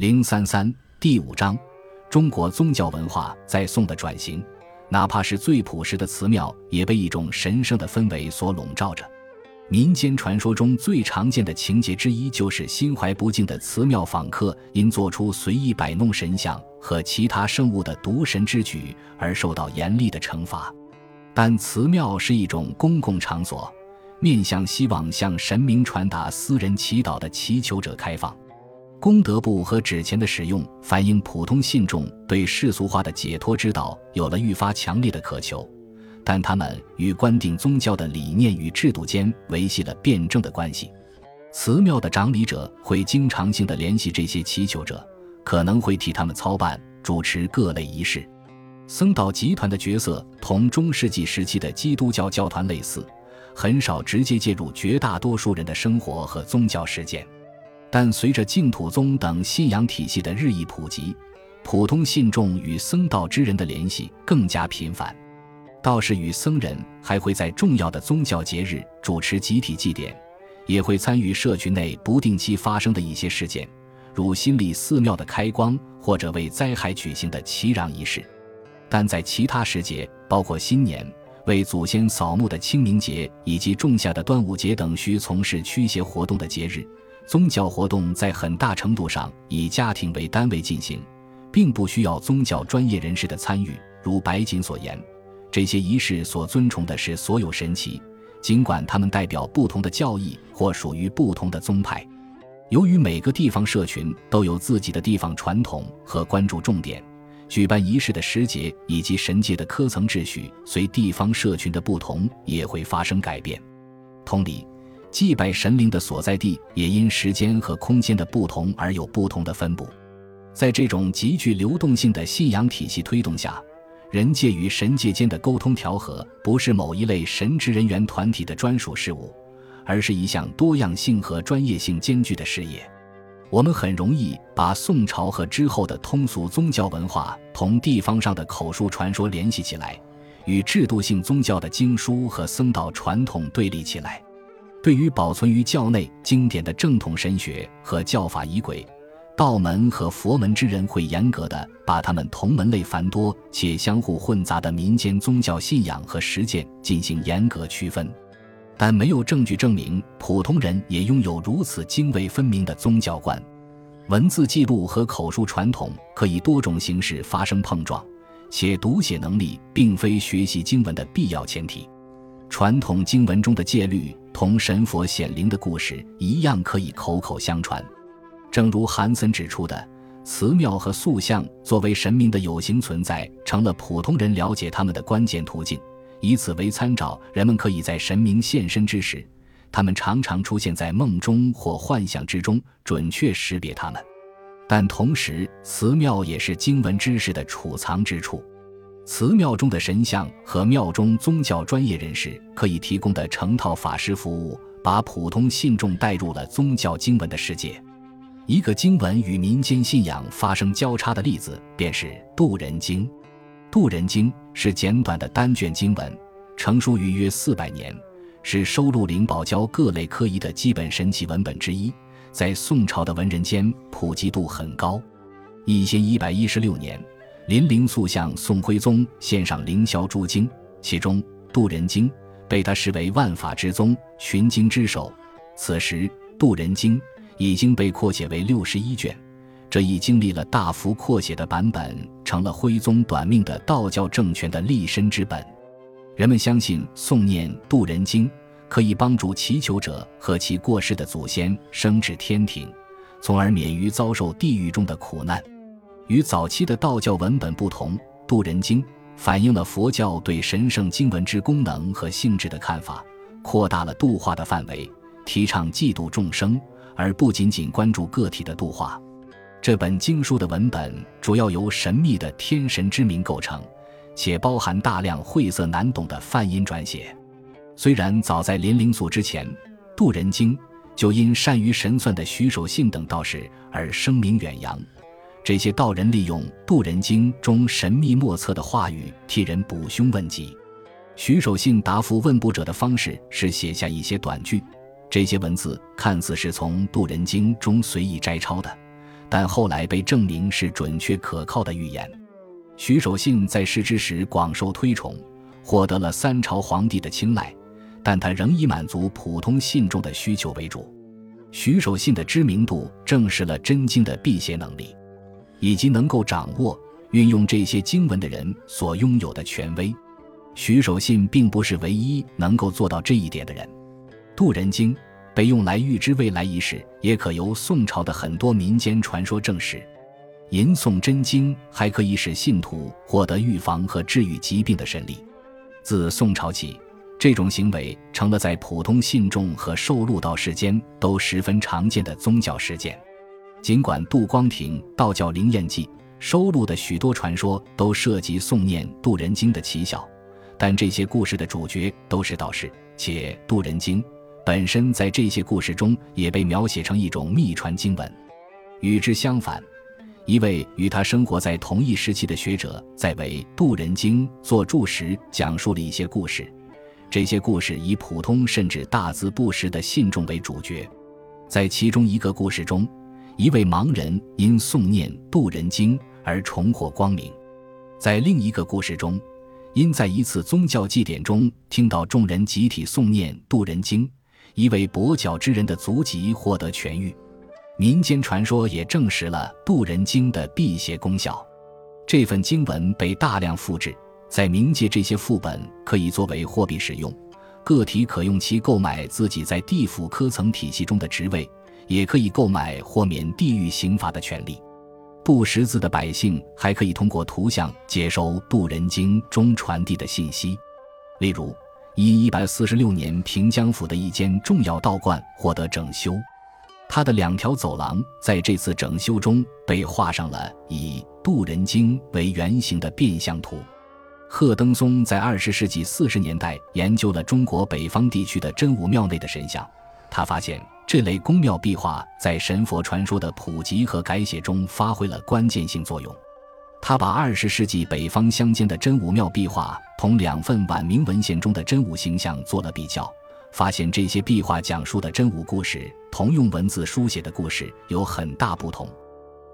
零三三第五章，中国宗教文化在宋的转型，哪怕是最朴实的祠庙，也被一种神圣的氛围所笼罩着。民间传说中最常见的情节之一，就是心怀不敬的祠庙访客因做出随意摆弄神像和其他生物的渎神之举而受到严厉的惩罚。但祠庙是一种公共场所，面向希望向神明传达私人祈祷的祈求者开放。功德簿和纸钱的使用，反映普通信众对世俗化的解脱之道有了愈发强烈的渴求，但他们与官定宗教的理念与制度间维系了辩证的关系。祠庙的长理者会经常性的联系这些祈求者，可能会替他们操办、主持各类仪式。僧道集团的角色同中世纪时期的基督教教团类似，很少直接介入绝大多数人的生活和宗教实践。但随着净土宗等信仰体系的日益普及，普通信众与僧道之人的联系更加频繁。道士与僧人还会在重要的宗教节日主持集体祭典，也会参与社区内不定期发生的一些事件，如新立寺庙的开光或者为灾害举行的祈禳仪式。但在其他时节，包括新年、为祖先扫墓的清明节以及仲夏的端午节等需从事驱邪活动的节日。宗教活动在很大程度上以家庭为单位进行，并不需要宗教专业人士的参与。如白锦所言，这些仪式所尊崇的是所有神祇，尽管他们代表不同的教义或属于不同的宗派。由于每个地方社群都有自己的地方传统和关注重点，举办仪式的时节以及神界的科层秩序，随地方社群的不同也会发生改变。同理。祭拜神灵的所在地也因时间和空间的不同而有不同的分布。在这种极具流动性的信仰体系推动下，人界与神界间的沟通调和不是某一类神职人员团体的专属事务，而是一项多样性和专业性兼具的事业。我们很容易把宋朝和之后的通俗宗教文化同地方上的口述传说联系起来，与制度性宗教的经书和僧道传统对立起来。对于保存于教内经典的正统神学和教法仪轨，道门和佛门之人会严格的把他们同门类繁多且相互混杂的民间宗教信仰和实践进行严格区分，但没有证据证明普通人也拥有如此泾渭分明的宗教观。文字记录和口述传统可以多种形式发生碰撞，且读写能力并非学习经文的必要前提。传统经文中的戒律。同神佛显灵的故事一样，可以口口相传。正如韩森指出的，祠庙和塑像作为神明的有形存在，成了普通人了解他们的关键途径。以此为参照，人们可以在神明现身之时，他们常常出现在梦中或幻想之中，准确识别他们。但同时，祠庙也是经文知识的储藏之处。祠庙中的神像和庙中宗教专业人士可以提供的成套法师服务，把普通信众带入了宗教经文的世界。一个经文与民间信仰发生交叉的例子，便是《渡人经》。《渡人经》是简短的单卷经文，成书于约四百年，是收录灵宝教各类科仪的基本神奇文本之一，在宋朝的文人间普及度很高。一千一百一十六年。林灵素向宋徽宗献上凌霄诸经，其中《渡人经》被他视为万法之宗、群经之首。此时，《渡人经》已经被扩写为六十一卷，这一经历了大幅扩写的版本，成了徽宗短命的道教政权的立身之本。人们相信，诵念《渡人经》可以帮助祈求者和其过世的祖先升至天庭，从而免于遭受地狱中的苦难。与早期的道教文本不同，《渡人经》反映了佛教对神圣经文之功能和性质的看法，扩大了度化的范围，提倡嫉妒众生，而不仅仅关注个体的度化。这本经书的文本主要由神秘的天神之名构成，且包含大量晦涩难懂的梵音转写。虽然早在林灵素之前，《渡人经》就因善于神算的徐守信等道士而声名远扬。这些道人利用《渡人经》中神秘莫测的话语替人补凶问吉。徐守信答复问卜者的方式是写下一些短句，这些文字看似是从《渡人经》中随意摘抄的，但后来被证明是准确可靠的预言。徐守信在世之时广受推崇，获得了三朝皇帝的青睐，但他仍以满足普通信众的需求为主。徐守信的知名度证实了真经的辟邪能力，以及能够掌握、运用这些经文的人所拥有的权威。徐守信并不是唯一能够做到这一点的人，《渡人经》。被用来预知未来一事，也可由宋朝的很多民间传说证实。吟诵真经还可以使信徒获得预防和治愈疾病的神力。自宋朝起，这种行为成了在普通信众和受禄道士间都十分常见的宗教实践。尽管杜光庭《道教灵验记》收录的许多传说都涉及诵念渡人经的奇效，但这些故事的主角都是道士，且渡人经。本身在这些故事中也被描写成一种秘传经文。与之相反，一位与他生活在同一时期的学者在为《渡人经》作注时，讲述了一些故事。这些故事以普通甚至大字不识的信众为主角。在其中一个故事中，一位盲人因诵念《渡人经》而重获光明；在另一个故事中，因在一次宗教祭典中听到众人集体诵念《渡人经》。一位跛脚之人的足疾获得痊愈，民间传说也证实了《渡人经》的辟邪功效。这份经文被大量复制，在冥界，这些副本可以作为货币使用，个体可用其购买自己在地府科层体系中的职位，也可以购买豁免地狱刑罚的权利。不识字的百姓还可以通过图像接收《渡人经》中传递的信息，例如。一一百四十六年，平江府的一间重要道观获得整修，它的两条走廊在这次整修中被画上了以《渡人经》为原型的变相图。贺登松在二十世纪四十年代研究了中国北方地区的真武庙内的神像，他发现这类宫庙壁画在神佛传说的普及和改写中发挥了关键性作用。他把二十世纪北方乡间的真武庙壁画同两份晚明文献中的真武形象做了比较，发现这些壁画讲述的真武故事同用文字书写的故事有很大不同。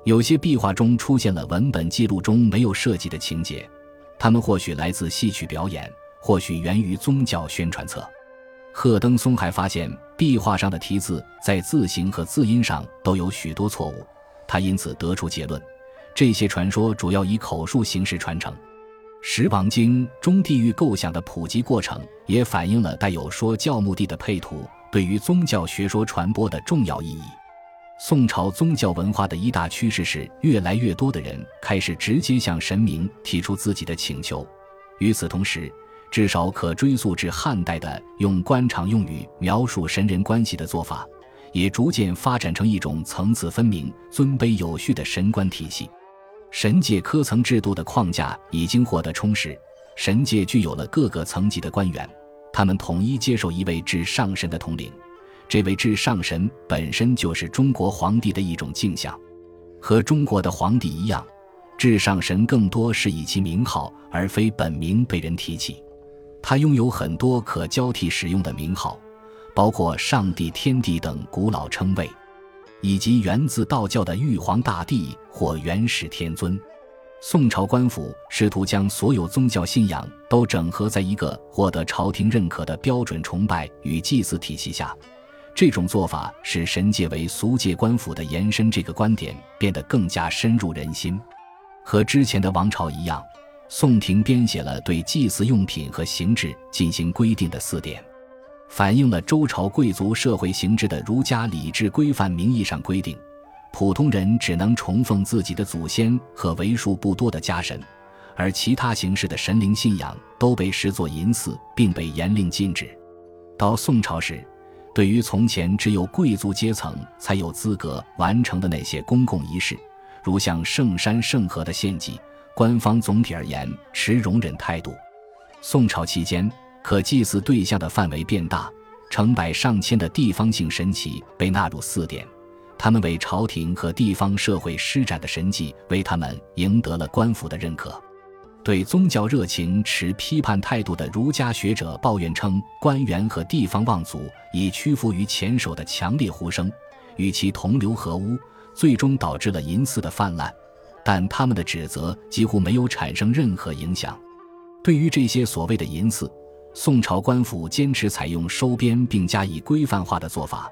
有些壁画中出现了文本记录中没有涉及的情节，它们或许来自戏曲表演，或许源于宗教宣传册。贺登松还发现壁画上的题字在字形和字音上都有许多错误，他因此得出结论。这些传说主要以口述形式传承，《十王经》中地狱构想的普及过程，也反映了带有说教目的的配图对于宗教学说传播的重要意义。宋朝宗教文化的一大趋势是，越来越多的人开始直接向神明提出自己的请求。与此同时，至少可追溯至汉代的用官场用语描述神人关系的做法，也逐渐发展成一种层次分明、尊卑有序的神官体系。神界科层制度的框架已经获得充实，神界具有了各个层级的官员，他们统一接受一位至上神的统领。这位至上神本身就是中国皇帝的一种镜像，和中国的皇帝一样，至上神更多是以其名号而非本名被人提起。他拥有很多可交替使用的名号，包括上帝、天帝等古老称谓。以及源自道教的玉皇大帝或元始天尊，宋朝官府试图将所有宗教信仰都整合在一个获得朝廷认可的标准崇拜与祭祀体系下。这种做法使神界为俗界官府的延伸这个观点变得更加深入人心。和之前的王朝一样，宋廷编写了对祭祀用品和形制进行规定的四典。反映了周朝贵族社会形制的儒家礼制规范。名义上规定，普通人只能崇奉自己的祖先和为数不多的家神，而其他形式的神灵信仰都被视作淫祀，并被严令禁止。到宋朝时，对于从前只有贵族阶层才有资格完成的那些公共仪式，如像圣山圣河的献祭，官方总体而言持容忍态度。宋朝期间。可祭祀对象的范围变大，成百上千的地方性神祇被纳入四典，他们为朝廷和地方社会施展的神迹，为他们赢得了官府的认可。对宗教热情持批判态度的儒家学者抱怨称，官员和地方望族已屈服于前手的强烈呼声，与其同流合污，最终导致了淫祀的泛滥，但他们的指责几乎没有产生任何影响。对于这些所谓的淫祀，宋朝官府坚持采用收编并加以规范化的做法，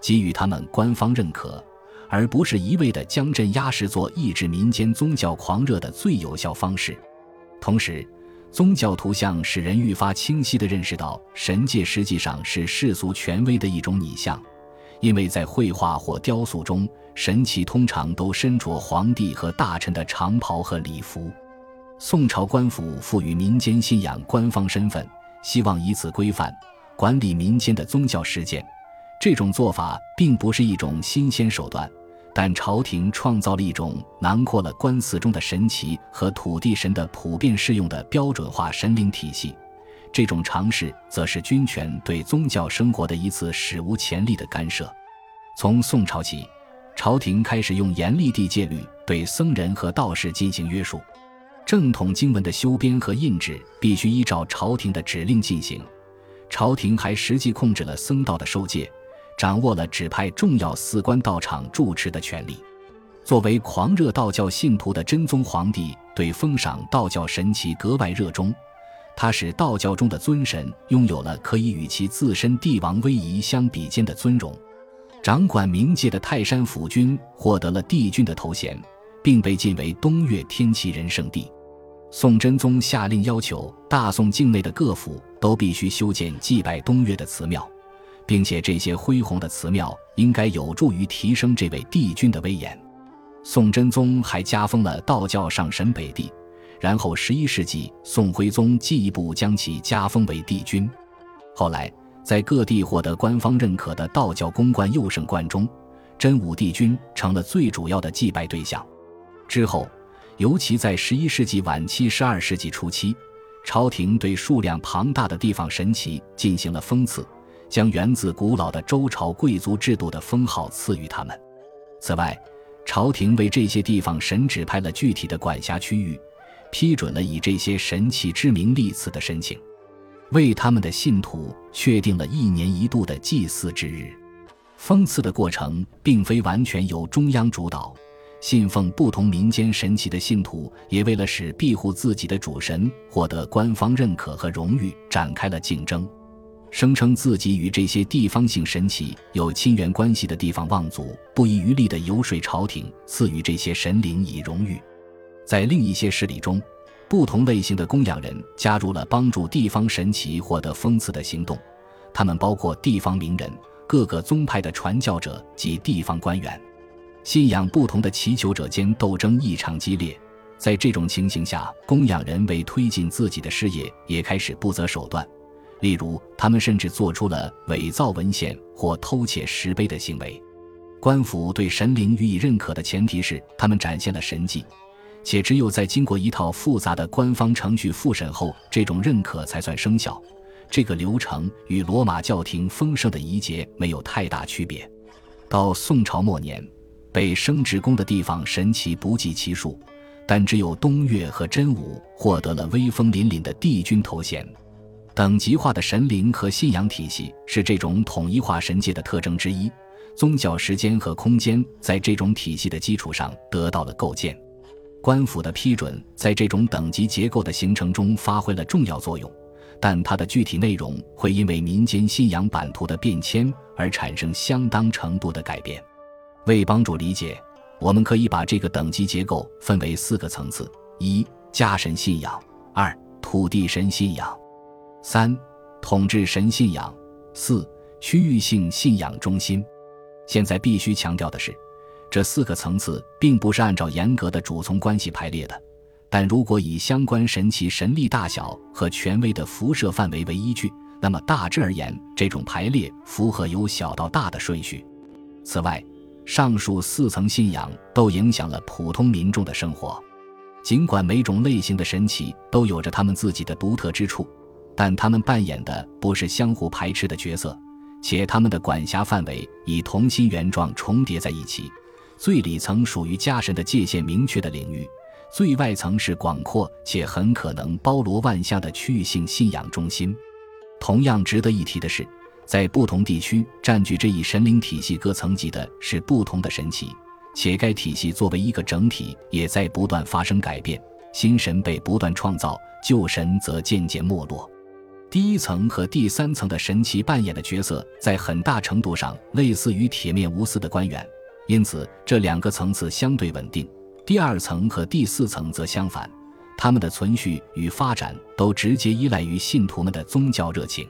给予他们官方认可，而不是一味的将镇压视作抑制民间宗教狂热的最有效方式。同时，宗教图像使人愈发清晰地认识到，神界实际上是世俗权威的一种拟像，因为在绘画或雕塑中，神祇通常都身着皇帝和大臣的长袍和礼服。宋朝官府赋予民间信仰官方身份，希望以此规范管理民间的宗教事件。这种做法并不是一种新鲜手段，但朝廷创造了一种囊括了官祀中的神祇和土地神的普遍适用的标准化神灵体系。这种尝试则是军权对宗教生活的一次史无前例的干涉。从宋朝起，朝廷开始用严厉地戒律对僧人和道士进行约束。正统经文的修编和印制必须依照朝廷的指令进行，朝廷还实际控制了僧道的受戒，掌握了指派重要寺官道场住持的权利。作为狂热道教信徒的真宗皇帝，对封赏道教神奇格外热衷，他使道教中的尊神拥有了可以与其自身帝王威仪相比肩的尊荣。掌管冥界的泰山府君获得了帝君的头衔，并被晋为东岳天齐人圣地。宋真宗下令要求大宋境内的各府都必须修建祭拜东岳的祠庙，并且这些恢宏的祠庙应该有助于提升这位帝君的威严。宋真宗还加封了道教上神北帝，然后十一世纪宋徽宗进一步将其加封为帝君。后来，在各地获得官方认可的道教宫观佑圣观中，真武帝君成了最主要的祭拜对象。之后。尤其在十一世纪晚期、十二世纪初期，朝廷对数量庞大的地方神祇进行了封赐，将源自古老的周朝贵族制度的封号赐予他们。此外，朝廷为这些地方神指派了具体的管辖区域，批准了以这些神器之名立祠的申请，为他们的信徒确定了一年一度的祭祀之日。封赐的过程并非完全由中央主导。信奉不同民间神奇的信徒，也为了使庇护自己的主神获得官方认可和荣誉，展开了竞争。声称自己与这些地方性神奇有亲缘关系的地方望族，不遗余力地游说朝廷赐予这些神灵以荣誉。在另一些势力中，不同类型的供养人加入了帮助地方神奇获得封赐的行动，他们包括地方名人、各个宗派的传教者及地方官员。信仰不同的祈求者间斗争异常激烈，在这种情形下，供养人为推进自己的事业也开始不择手段。例如，他们甚至做出了伪造文献或偷窃石碑的行为。官府对神灵予以认可的前提是他们展现了神迹，且只有在经过一套复杂的官方程序复审后，这种认可才算生效。这个流程与罗马教廷丰盛的仪节没有太大区别。到宋朝末年。被升职工的地方神奇不计其数，但只有东岳和真武获得了威风凛凛的帝君头衔。等级化的神灵和信仰体系是这种统一化神界的特征之一。宗教时间和空间在这种体系的基础上得到了构建。官府的批准在这种等级结构的形成中发挥了重要作用，但它的具体内容会因为民间信仰版图的变迁而产生相当程度的改变。为帮助理解，我们可以把这个等级结构分为四个层次：一、家神信仰；二、土地神信仰；三、统治神信仰；四、区域性信仰中心。现在必须强调的是，这四个层次并不是按照严格的主从关系排列的，但如果以相关神奇神力大小和权威的辐射范围为依据，那么大致而言，这种排列符合由小到大的顺序。此外，上述四层信仰都影响了普通民众的生活，尽管每种类型的神奇都有着他们自己的独特之处，但他们扮演的不是相互排斥的角色，且他们的管辖范围以同心圆状重叠在一起。最里层属于家神的界限明确的领域，最外层是广阔且很可能包罗万象的区域性信仰中心。同样值得一提的是。在不同地区占据这一神灵体系各层级的是不同的神奇，且该体系作为一个整体，也在不断发生改变。新神被不断创造，旧神则渐渐没落。第一层和第三层的神奇扮演的角色，在很大程度上类似于铁面无私的官员，因此这两个层次相对稳定。第二层和第四层则相反，他们的存续与发展都直接依赖于信徒们的宗教热情。